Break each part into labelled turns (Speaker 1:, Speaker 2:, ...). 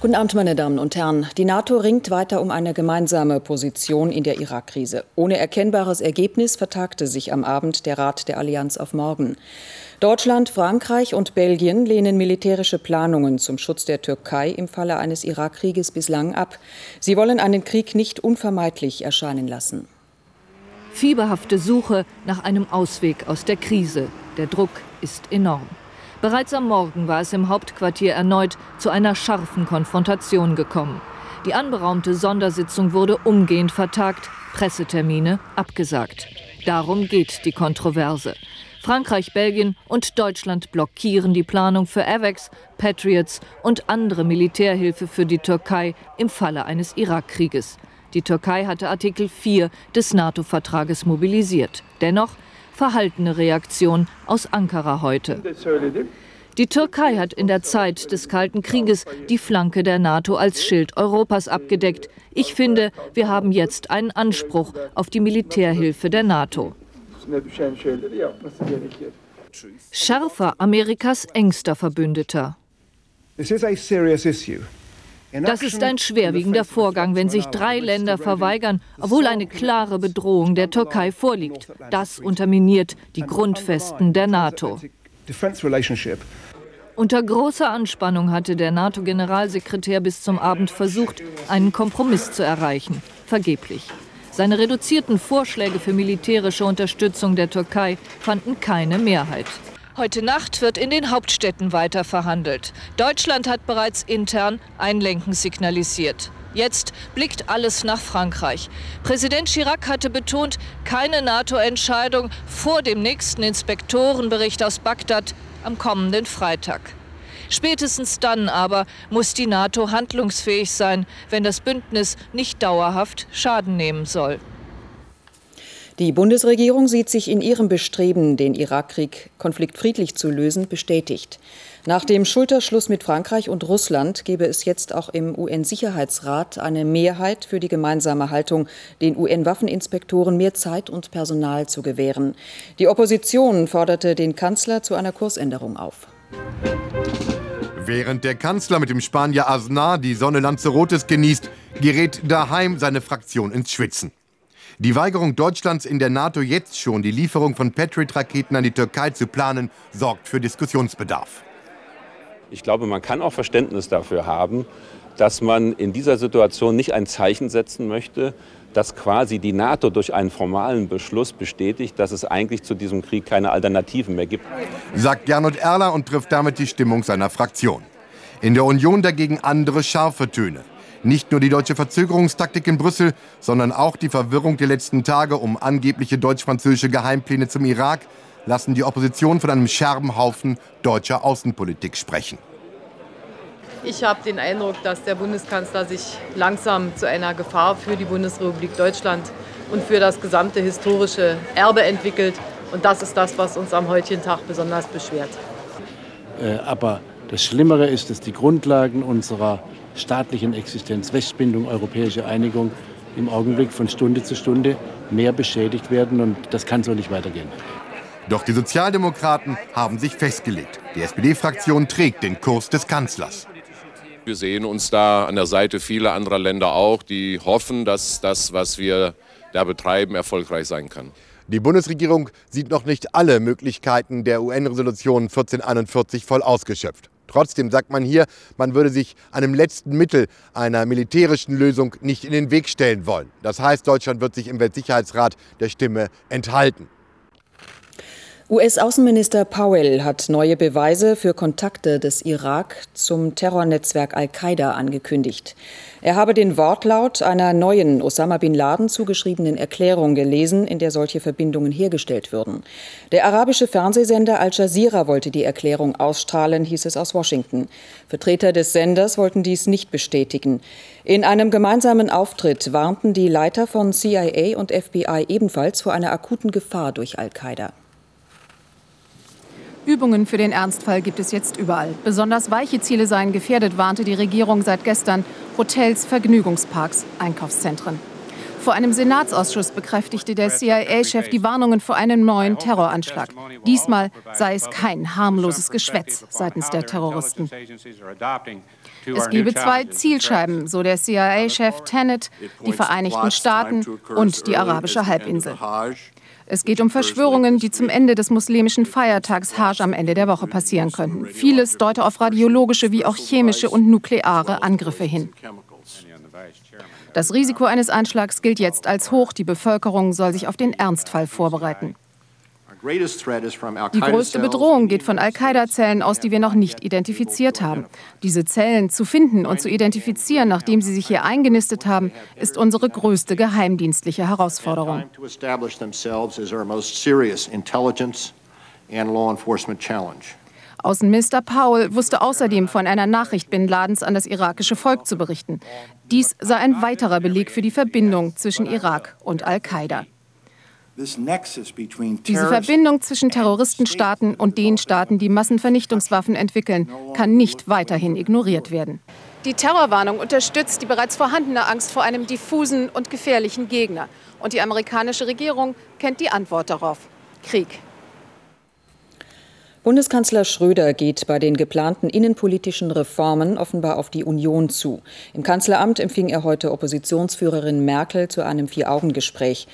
Speaker 1: Guten Abend, meine Damen und Herren. Die NATO ringt weiter um eine gemeinsame Position in der Irak-Krise. Ohne erkennbares Ergebnis vertagte sich am Abend der Rat der Allianz auf morgen. Deutschland, Frankreich und Belgien lehnen militärische Planungen zum Schutz der Türkei im Falle eines Irakkrieges bislang ab. Sie wollen einen Krieg nicht unvermeidlich erscheinen lassen.
Speaker 2: Fieberhafte Suche nach einem Ausweg aus der Krise. Der Druck ist enorm. Bereits am Morgen war es im Hauptquartier erneut zu einer scharfen Konfrontation gekommen. Die anberaumte Sondersitzung wurde umgehend vertagt, Pressetermine abgesagt. Darum geht die Kontroverse. Frankreich, Belgien und Deutschland blockieren die Planung für AVEX, Patriots und andere Militärhilfe für die Türkei im Falle eines Irakkrieges. Die Türkei hatte Artikel 4 des NATO-Vertrages mobilisiert. Dennoch verhaltene Reaktion aus Ankara heute. Die Türkei hat in der Zeit des Kalten Krieges die Flanke der NATO als Schild Europas abgedeckt. Ich finde, wir haben jetzt einen Anspruch auf die Militärhilfe der NATO üstüne düşen şeyleri yapması gerekir. Schärfer Amerikas engster Verbündeter. Das ist ein schwerwiegender Vorgang, wenn sich drei Länder verweigern, obwohl eine klare Bedrohung der Türkei vorliegt. Das unterminiert die Grundfesten der NATO. Unter großer Anspannung hatte der NATO-Generalsekretär bis zum Abend versucht, einen Kompromiss zu erreichen. Vergeblich. Seine reduzierten Vorschläge für militärische Unterstützung der Türkei fanden keine Mehrheit. Heute Nacht wird in den Hauptstädten weiter verhandelt. Deutschland hat bereits intern Einlenken signalisiert. Jetzt blickt alles nach Frankreich. Präsident Chirac hatte betont, keine NATO-Entscheidung vor dem nächsten Inspektorenbericht aus Bagdad am kommenden Freitag. Spätestens dann aber muss die NATO handlungsfähig sein, wenn das Bündnis nicht dauerhaft Schaden nehmen soll.
Speaker 1: Die Bundesregierung sieht sich in ihrem Bestreben, den Irakkrieg konfliktfriedlich zu lösen, bestätigt. Nach dem Schulterschluss mit Frankreich und Russland gebe es jetzt auch im UN-Sicherheitsrat eine Mehrheit für die gemeinsame Haltung, den UN-Waffeninspektoren mehr Zeit und Personal zu gewähren. Die Opposition forderte den Kanzler zu einer Kursänderung auf.
Speaker 3: Während der Kanzler mit dem Spanier Aznar die Sonne Lanzarotes genießt, gerät daheim seine Fraktion ins Schwitzen. Die Weigerung Deutschlands in der NATO jetzt schon die Lieferung von Patriot-Raketen an die Türkei zu planen, sorgt für Diskussionsbedarf.
Speaker 4: Ich glaube, man kann auch Verständnis dafür haben, dass man in dieser Situation nicht ein Zeichen setzen möchte, dass quasi die NATO durch einen formalen Beschluss bestätigt, dass es eigentlich zu diesem Krieg keine Alternativen mehr gibt.
Speaker 3: Sagt Gernot Erler und trifft damit die Stimmung seiner Fraktion. In der Union dagegen andere scharfe Töne. Nicht nur die deutsche Verzögerungstaktik in Brüssel, sondern auch die Verwirrung der letzten Tage um angebliche deutsch-französische Geheimpläne zum Irak lassen die Opposition von einem Scherbenhaufen deutscher Außenpolitik sprechen.
Speaker 5: Ich habe den Eindruck, dass der Bundeskanzler sich langsam zu einer Gefahr für die Bundesrepublik Deutschland und für das gesamte historische Erbe entwickelt. Und das ist das, was uns am heutigen Tag besonders beschwert.
Speaker 6: Äh, aber das Schlimmere ist, dass die Grundlagen unserer staatlichen Existenz, Westbindung, europäische Einigung im Augenblick von Stunde zu Stunde mehr beschädigt werden. Und das kann so nicht weitergehen.
Speaker 3: Doch die Sozialdemokraten haben sich festgelegt. Die SPD-Fraktion trägt den Kurs des Kanzlers.
Speaker 7: Wir sehen uns da an der Seite vieler anderer Länder auch, die hoffen, dass das, was wir da betreiben, erfolgreich sein kann.
Speaker 3: Die Bundesregierung sieht noch nicht alle Möglichkeiten der UN-Resolution 1441 voll ausgeschöpft. Trotzdem sagt man hier, man würde sich einem letzten Mittel einer militärischen Lösung nicht in den Weg stellen wollen. Das heißt, Deutschland wird sich im Weltsicherheitsrat der Stimme enthalten.
Speaker 1: US-Außenminister Powell hat neue Beweise für Kontakte des Irak zum Terrornetzwerk Al-Qaida angekündigt. Er habe den Wortlaut einer neuen Osama bin Laden zugeschriebenen Erklärung gelesen, in der solche Verbindungen hergestellt würden. Der arabische Fernsehsender Al Jazeera wollte die Erklärung ausstrahlen, hieß es aus Washington. Vertreter des Senders wollten dies nicht bestätigen. In einem gemeinsamen Auftritt warnten die Leiter von CIA und FBI ebenfalls vor einer akuten Gefahr durch Al-Qaida.
Speaker 8: Übungen für den Ernstfall gibt es jetzt überall. Besonders weiche Ziele seien gefährdet, warnte die Regierung seit gestern. Hotels, Vergnügungsparks, Einkaufszentren. Vor einem Senatsausschuss bekräftigte der CIA-Chef die Warnungen vor einem neuen Terroranschlag. Diesmal sei es kein harmloses Geschwätz seitens der Terroristen. Es gebe zwei Zielscheiben, so der CIA-Chef Tenet, die Vereinigten Staaten und die arabische Halbinsel. Es geht um Verschwörungen, die zum Ende des muslimischen Feiertags Hajj am Ende der Woche passieren könnten. Vieles deute auf radiologische wie auch chemische und nukleare Angriffe hin. Das Risiko eines Anschlags gilt jetzt als hoch. Die Bevölkerung soll sich auf den Ernstfall vorbereiten. Die größte Bedrohung geht von Al-Qaida-Zellen aus, die wir noch nicht identifiziert haben. Diese Zellen zu finden und zu identifizieren, nachdem sie sich hier eingenistet haben, ist unsere größte geheimdienstliche Herausforderung. Außenminister Powell wusste außerdem von einer Nachricht Bin Ladens an das irakische Volk zu berichten. Dies sei ein weiterer Beleg für die Verbindung zwischen Irak und Al-Qaida. Diese Verbindung zwischen Terroristenstaaten und den Staaten, die Massenvernichtungswaffen entwickeln, kann nicht weiterhin ignoriert werden. Die Terrorwarnung unterstützt die bereits vorhandene Angst vor einem diffusen und gefährlichen Gegner. Und die amerikanische Regierung kennt die Antwort darauf. Krieg.
Speaker 1: Bundeskanzler Schröder geht bei den geplanten innenpolitischen Reformen offenbar auf die Union zu. Im Kanzleramt empfing er heute Oppositionsführerin Merkel zu einem Vier-Augen-Gespräch.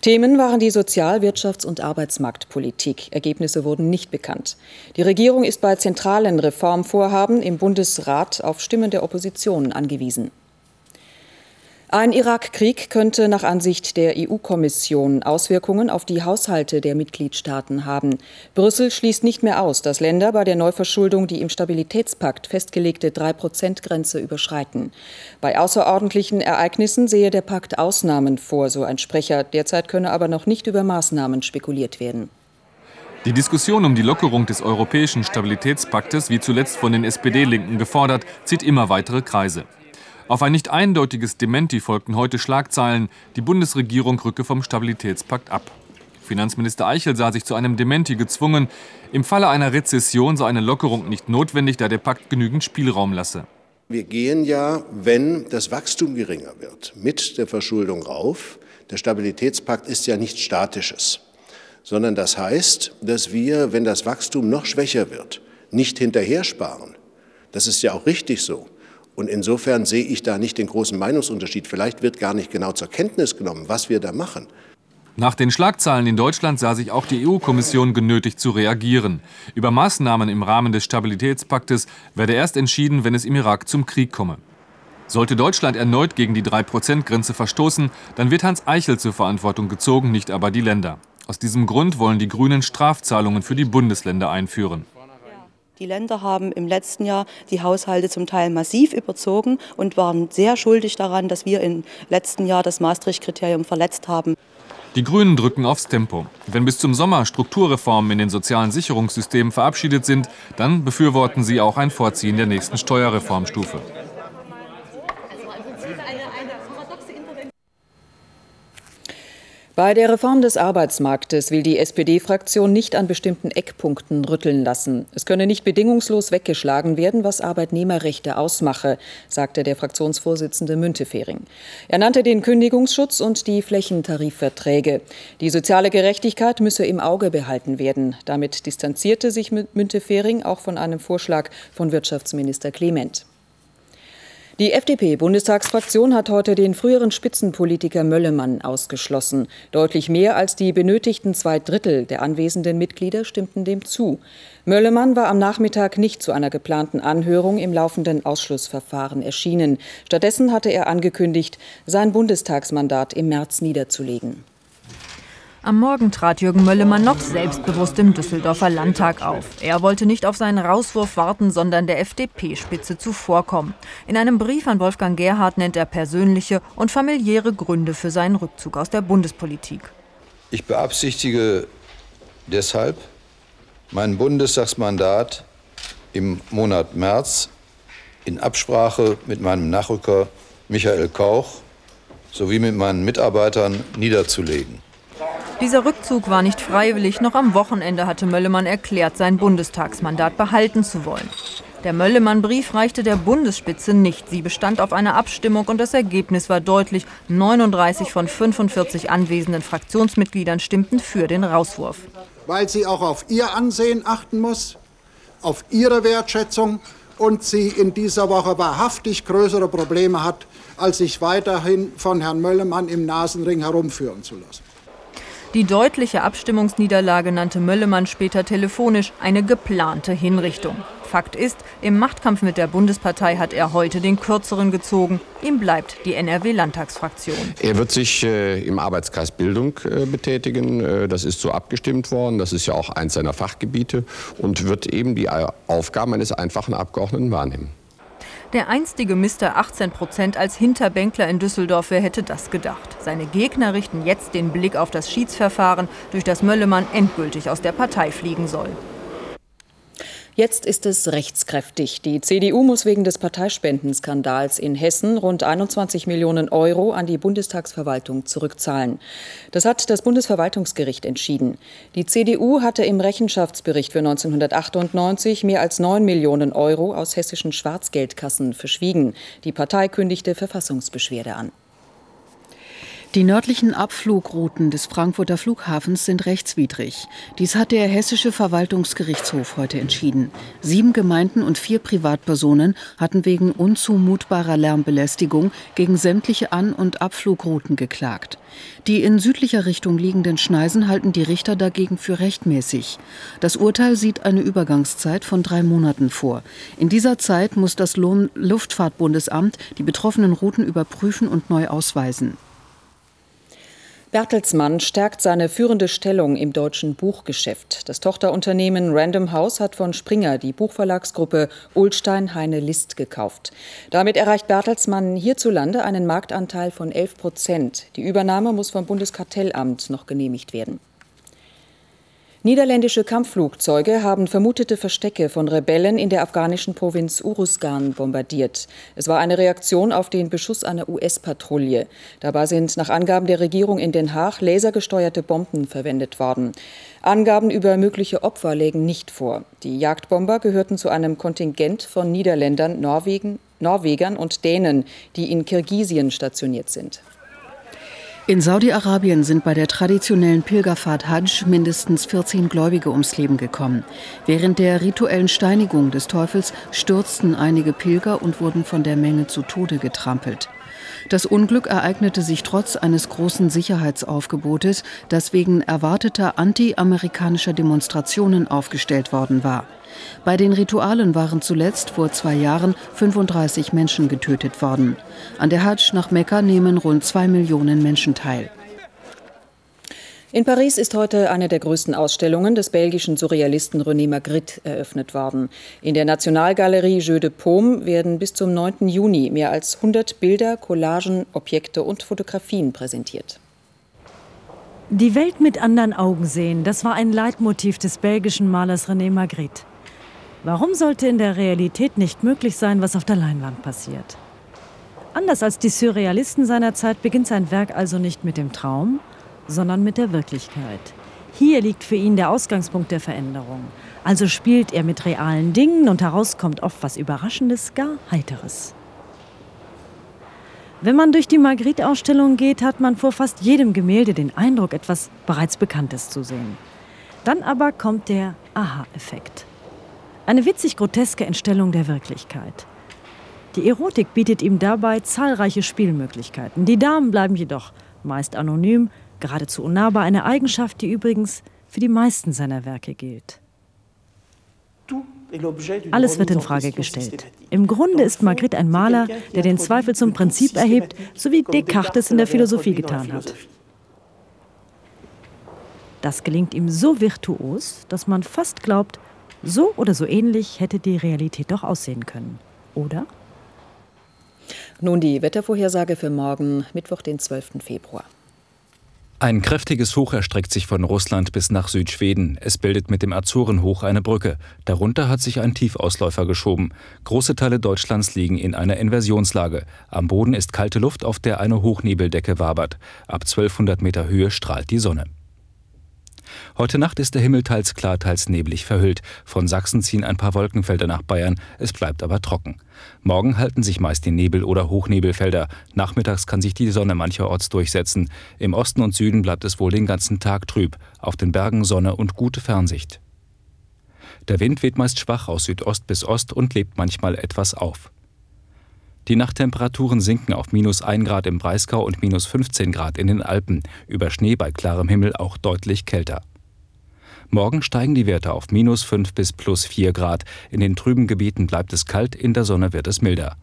Speaker 1: Themen waren die Sozial-, Wirtschafts- und Arbeitsmarktpolitik. Ergebnisse wurden nicht bekannt. Die Regierung ist bei zentralen Reformvorhaben im Bundesrat auf Stimmen der Opposition angewiesen. Ein Irakkrieg könnte nach Ansicht der EU-Kommission Auswirkungen auf die Haushalte der Mitgliedstaaten haben. Brüssel schließt nicht mehr aus, dass Länder bei der Neuverschuldung die im Stabilitätspakt festgelegte 3-Prozent-Grenze überschreiten. Bei außerordentlichen Ereignissen sehe der Pakt Ausnahmen vor, so ein Sprecher. Derzeit könne aber noch nicht über Maßnahmen spekuliert werden.
Speaker 9: Die Diskussion um die Lockerung des europäischen Stabilitätspaktes, wie zuletzt von den SPD-Linken gefordert, zieht immer weitere Kreise. Auf ein nicht eindeutiges Dementi folgten heute Schlagzeilen, die Bundesregierung rücke vom Stabilitätspakt ab. Finanzminister Eichel sah sich zu einem Dementi gezwungen. Im Falle einer Rezession sei eine Lockerung nicht notwendig, da der Pakt genügend Spielraum lasse.
Speaker 10: Wir gehen ja, wenn das Wachstum geringer wird, mit der Verschuldung rauf. Der Stabilitätspakt ist ja nichts Statisches, sondern das heißt, dass wir, wenn das Wachstum noch schwächer wird, nicht hinterher sparen. Das ist ja auch richtig so. Und insofern sehe ich da nicht den großen Meinungsunterschied. Vielleicht wird gar nicht genau zur Kenntnis genommen, was wir da machen.
Speaker 9: Nach den Schlagzeilen in Deutschland sah sich auch die EU-Kommission genötigt zu reagieren. Über Maßnahmen im Rahmen des Stabilitätspaktes werde erst entschieden, wenn es im Irak zum Krieg komme. Sollte Deutschland erneut gegen die 3-Prozent-Grenze verstoßen, dann wird Hans Eichel zur Verantwortung gezogen, nicht aber die Länder. Aus diesem Grund wollen die Grünen Strafzahlungen für die Bundesländer einführen.
Speaker 11: Die Länder haben im letzten Jahr die Haushalte zum Teil massiv überzogen und waren sehr schuldig daran, dass wir im letzten Jahr das Maastricht-Kriterium verletzt haben.
Speaker 9: Die Grünen drücken aufs Tempo. Wenn bis zum Sommer Strukturreformen in den sozialen Sicherungssystemen verabschiedet sind, dann befürworten sie auch ein Vorziehen der nächsten Steuerreformstufe.
Speaker 1: Bei der Reform des Arbeitsmarktes will die SPD-Fraktion nicht an bestimmten Eckpunkten rütteln lassen. Es könne nicht bedingungslos weggeschlagen werden, was Arbeitnehmerrechte ausmache, sagte der Fraktionsvorsitzende Müntefering. Er nannte den Kündigungsschutz und die Flächentarifverträge. Die soziale Gerechtigkeit müsse im Auge behalten werden. Damit distanzierte sich Müntefering auch von einem Vorschlag von Wirtschaftsminister Clement. Die FDP-Bundestagsfraktion hat heute den früheren Spitzenpolitiker Möllemann ausgeschlossen. Deutlich mehr als die benötigten zwei Drittel der anwesenden Mitglieder stimmten dem zu. Möllemann war am Nachmittag nicht zu einer geplanten Anhörung im laufenden Ausschlussverfahren erschienen. Stattdessen hatte er angekündigt, sein Bundestagsmandat im März niederzulegen.
Speaker 2: Am Morgen trat Jürgen Möllemann noch selbstbewusst im Düsseldorfer Landtag auf. Er wollte nicht auf seinen Rauswurf warten, sondern der FDP-Spitze zuvorkommen. In einem Brief an Wolfgang Gerhard nennt er persönliche und familiäre Gründe für seinen Rückzug aus der Bundespolitik.
Speaker 12: Ich beabsichtige deshalb, mein Bundestagsmandat im Monat März in Absprache mit meinem Nachrücker Michael Kauch sowie mit meinen Mitarbeitern niederzulegen.
Speaker 2: Dieser Rückzug war nicht freiwillig. Noch am Wochenende hatte Möllemann erklärt, sein Bundestagsmandat behalten zu wollen.
Speaker 13: Der Möllemann-Brief reichte der Bundesspitze nicht. Sie bestand auf einer Abstimmung und das Ergebnis war deutlich. 39 von 45 anwesenden Fraktionsmitgliedern stimmten für den Rauswurf.
Speaker 14: Weil sie auch auf ihr Ansehen achten muss, auf ihre Wertschätzung und sie in dieser Woche wahrhaftig größere Probleme hat, als sich weiterhin von Herrn Möllemann im Nasenring herumführen zu lassen.
Speaker 13: Die deutliche Abstimmungsniederlage nannte Möllemann später telefonisch eine geplante Hinrichtung. Fakt ist, im Machtkampf mit der Bundespartei hat er heute den kürzeren gezogen. Ihm bleibt die NRW-Landtagsfraktion.
Speaker 15: Er wird sich äh, im Arbeitskreis Bildung äh, betätigen. Äh, das ist so abgestimmt worden. Das ist ja auch eins seiner Fachgebiete und wird eben die Aufgaben eines einfachen Abgeordneten wahrnehmen.
Speaker 13: Der einstige Mister 18 Prozent als Hinterbänkler in Düsseldorf, wer hätte das gedacht? Seine Gegner richten jetzt den Blick auf das Schiedsverfahren, durch das Möllemann endgültig aus der Partei fliegen soll.
Speaker 1: Jetzt ist es rechtskräftig. Die CDU muss wegen des Parteispendenskandals in Hessen rund 21 Millionen Euro an die Bundestagsverwaltung zurückzahlen. Das hat das Bundesverwaltungsgericht entschieden. Die CDU hatte im Rechenschaftsbericht für 1998 mehr als 9 Millionen Euro aus hessischen Schwarzgeldkassen verschwiegen. Die Partei kündigte Verfassungsbeschwerde an.
Speaker 16: Die nördlichen Abflugrouten des Frankfurter Flughafens sind rechtswidrig. Dies hat der Hessische Verwaltungsgerichtshof heute entschieden. Sieben Gemeinden und vier Privatpersonen hatten wegen unzumutbarer Lärmbelästigung gegen sämtliche An- und Abflugrouten geklagt. Die in südlicher Richtung liegenden Schneisen halten die Richter dagegen für rechtmäßig. Das Urteil sieht eine Übergangszeit von drei Monaten vor. In dieser Zeit muss das Luftfahrtbundesamt die betroffenen Routen überprüfen und neu ausweisen.
Speaker 1: Bertelsmann stärkt seine führende Stellung im deutschen Buchgeschäft. Das Tochterunternehmen Random House hat von Springer die Buchverlagsgruppe Ulstein Heine List gekauft. Damit erreicht Bertelsmann hierzulande einen Marktanteil von 11 Prozent. Die Übernahme muss vom Bundeskartellamt noch genehmigt werden. Niederländische Kampfflugzeuge haben vermutete Verstecke von Rebellen in der afghanischen Provinz Uruzgan bombardiert. Es war eine Reaktion auf den Beschuss einer US-Patrouille. Dabei sind nach Angaben der Regierung in Den Haag lasergesteuerte Bomben verwendet worden. Angaben über mögliche Opfer lägen nicht vor. Die Jagdbomber gehörten zu einem Kontingent von Niederländern, Norwegen, Norwegern und Dänen, die in Kirgisien stationiert sind.
Speaker 16: In Saudi-Arabien sind bei der traditionellen Pilgerfahrt Hajj mindestens 14 Gläubige ums Leben gekommen. Während der rituellen Steinigung des Teufels stürzten einige Pilger und wurden von der Menge zu Tode getrampelt. Das Unglück ereignete sich trotz eines großen Sicherheitsaufgebotes, das wegen erwarteter anti-amerikanischer Demonstrationen aufgestellt worden war. Bei den Ritualen waren zuletzt vor zwei Jahren 35 Menschen getötet worden. An der Hajj nach Mekka nehmen rund zwei Millionen Menschen teil.
Speaker 1: In Paris ist heute eine der größten Ausstellungen des belgischen Surrealisten René Magritte eröffnet worden. In der Nationalgalerie Jeux de Paume werden bis zum 9. Juni mehr als 100 Bilder, Collagen, Objekte und Fotografien präsentiert.
Speaker 17: Die Welt mit anderen Augen sehen, das war ein Leitmotiv des belgischen Malers René Magritte. Warum sollte in der Realität nicht möglich sein, was auf der Leinwand passiert? Anders als die Surrealisten seiner Zeit beginnt sein Werk also nicht mit dem Traum, sondern mit der Wirklichkeit. Hier liegt für ihn der Ausgangspunkt der Veränderung. Also spielt er mit realen Dingen und heraus kommt oft was Überraschendes, gar Heiteres. Wenn man durch die Magritte-Ausstellung geht, hat man vor fast jedem Gemälde den Eindruck, etwas bereits Bekanntes zu sehen. Dann aber kommt der Aha-Effekt. Eine witzig groteske Entstellung der Wirklichkeit. Die Erotik bietet ihm dabei zahlreiche Spielmöglichkeiten. Die Damen bleiben jedoch meist anonym, geradezu unnahbar, eine Eigenschaft, die übrigens für die meisten seiner Werke gilt. Alles wird in Frage gestellt. Im Grunde ist Magritte ein Maler, der den Zweifel zum Prinzip erhebt, so wie Descartes es in der Philosophie getan hat. Das gelingt ihm so virtuos, dass man fast glaubt, so oder so ähnlich hätte die Realität doch aussehen können. Oder?
Speaker 1: Nun die Wettervorhersage für morgen, Mittwoch, den 12. Februar.
Speaker 18: Ein kräftiges Hoch erstreckt sich von Russland bis nach Südschweden. Es bildet mit dem Azorenhoch eine Brücke. Darunter hat sich ein Tiefausläufer geschoben. Große Teile Deutschlands liegen in einer Inversionslage. Am Boden ist kalte Luft, auf der eine Hochnebeldecke wabert. Ab 1200 Meter Höhe strahlt die Sonne. Heute Nacht ist der Himmel teils klar, teils neblig verhüllt. Von Sachsen ziehen ein paar Wolkenfelder nach Bayern, es bleibt aber trocken. Morgen halten sich meist die Nebel- oder Hochnebelfelder. Nachmittags kann sich die Sonne mancherorts durchsetzen. Im Osten und Süden bleibt es wohl den ganzen Tag trüb. Auf den Bergen Sonne und gute Fernsicht. Der Wind weht meist schwach aus Südost bis Ost und lebt manchmal etwas auf. Die Nachttemperaturen sinken auf minus 1 Grad im Breisgau und minus 15 Grad in den Alpen, über Schnee bei klarem Himmel auch deutlich kälter. Morgen steigen die Werte auf minus 5 bis plus 4 Grad. In den trüben Gebieten bleibt es kalt, in der Sonne wird es milder.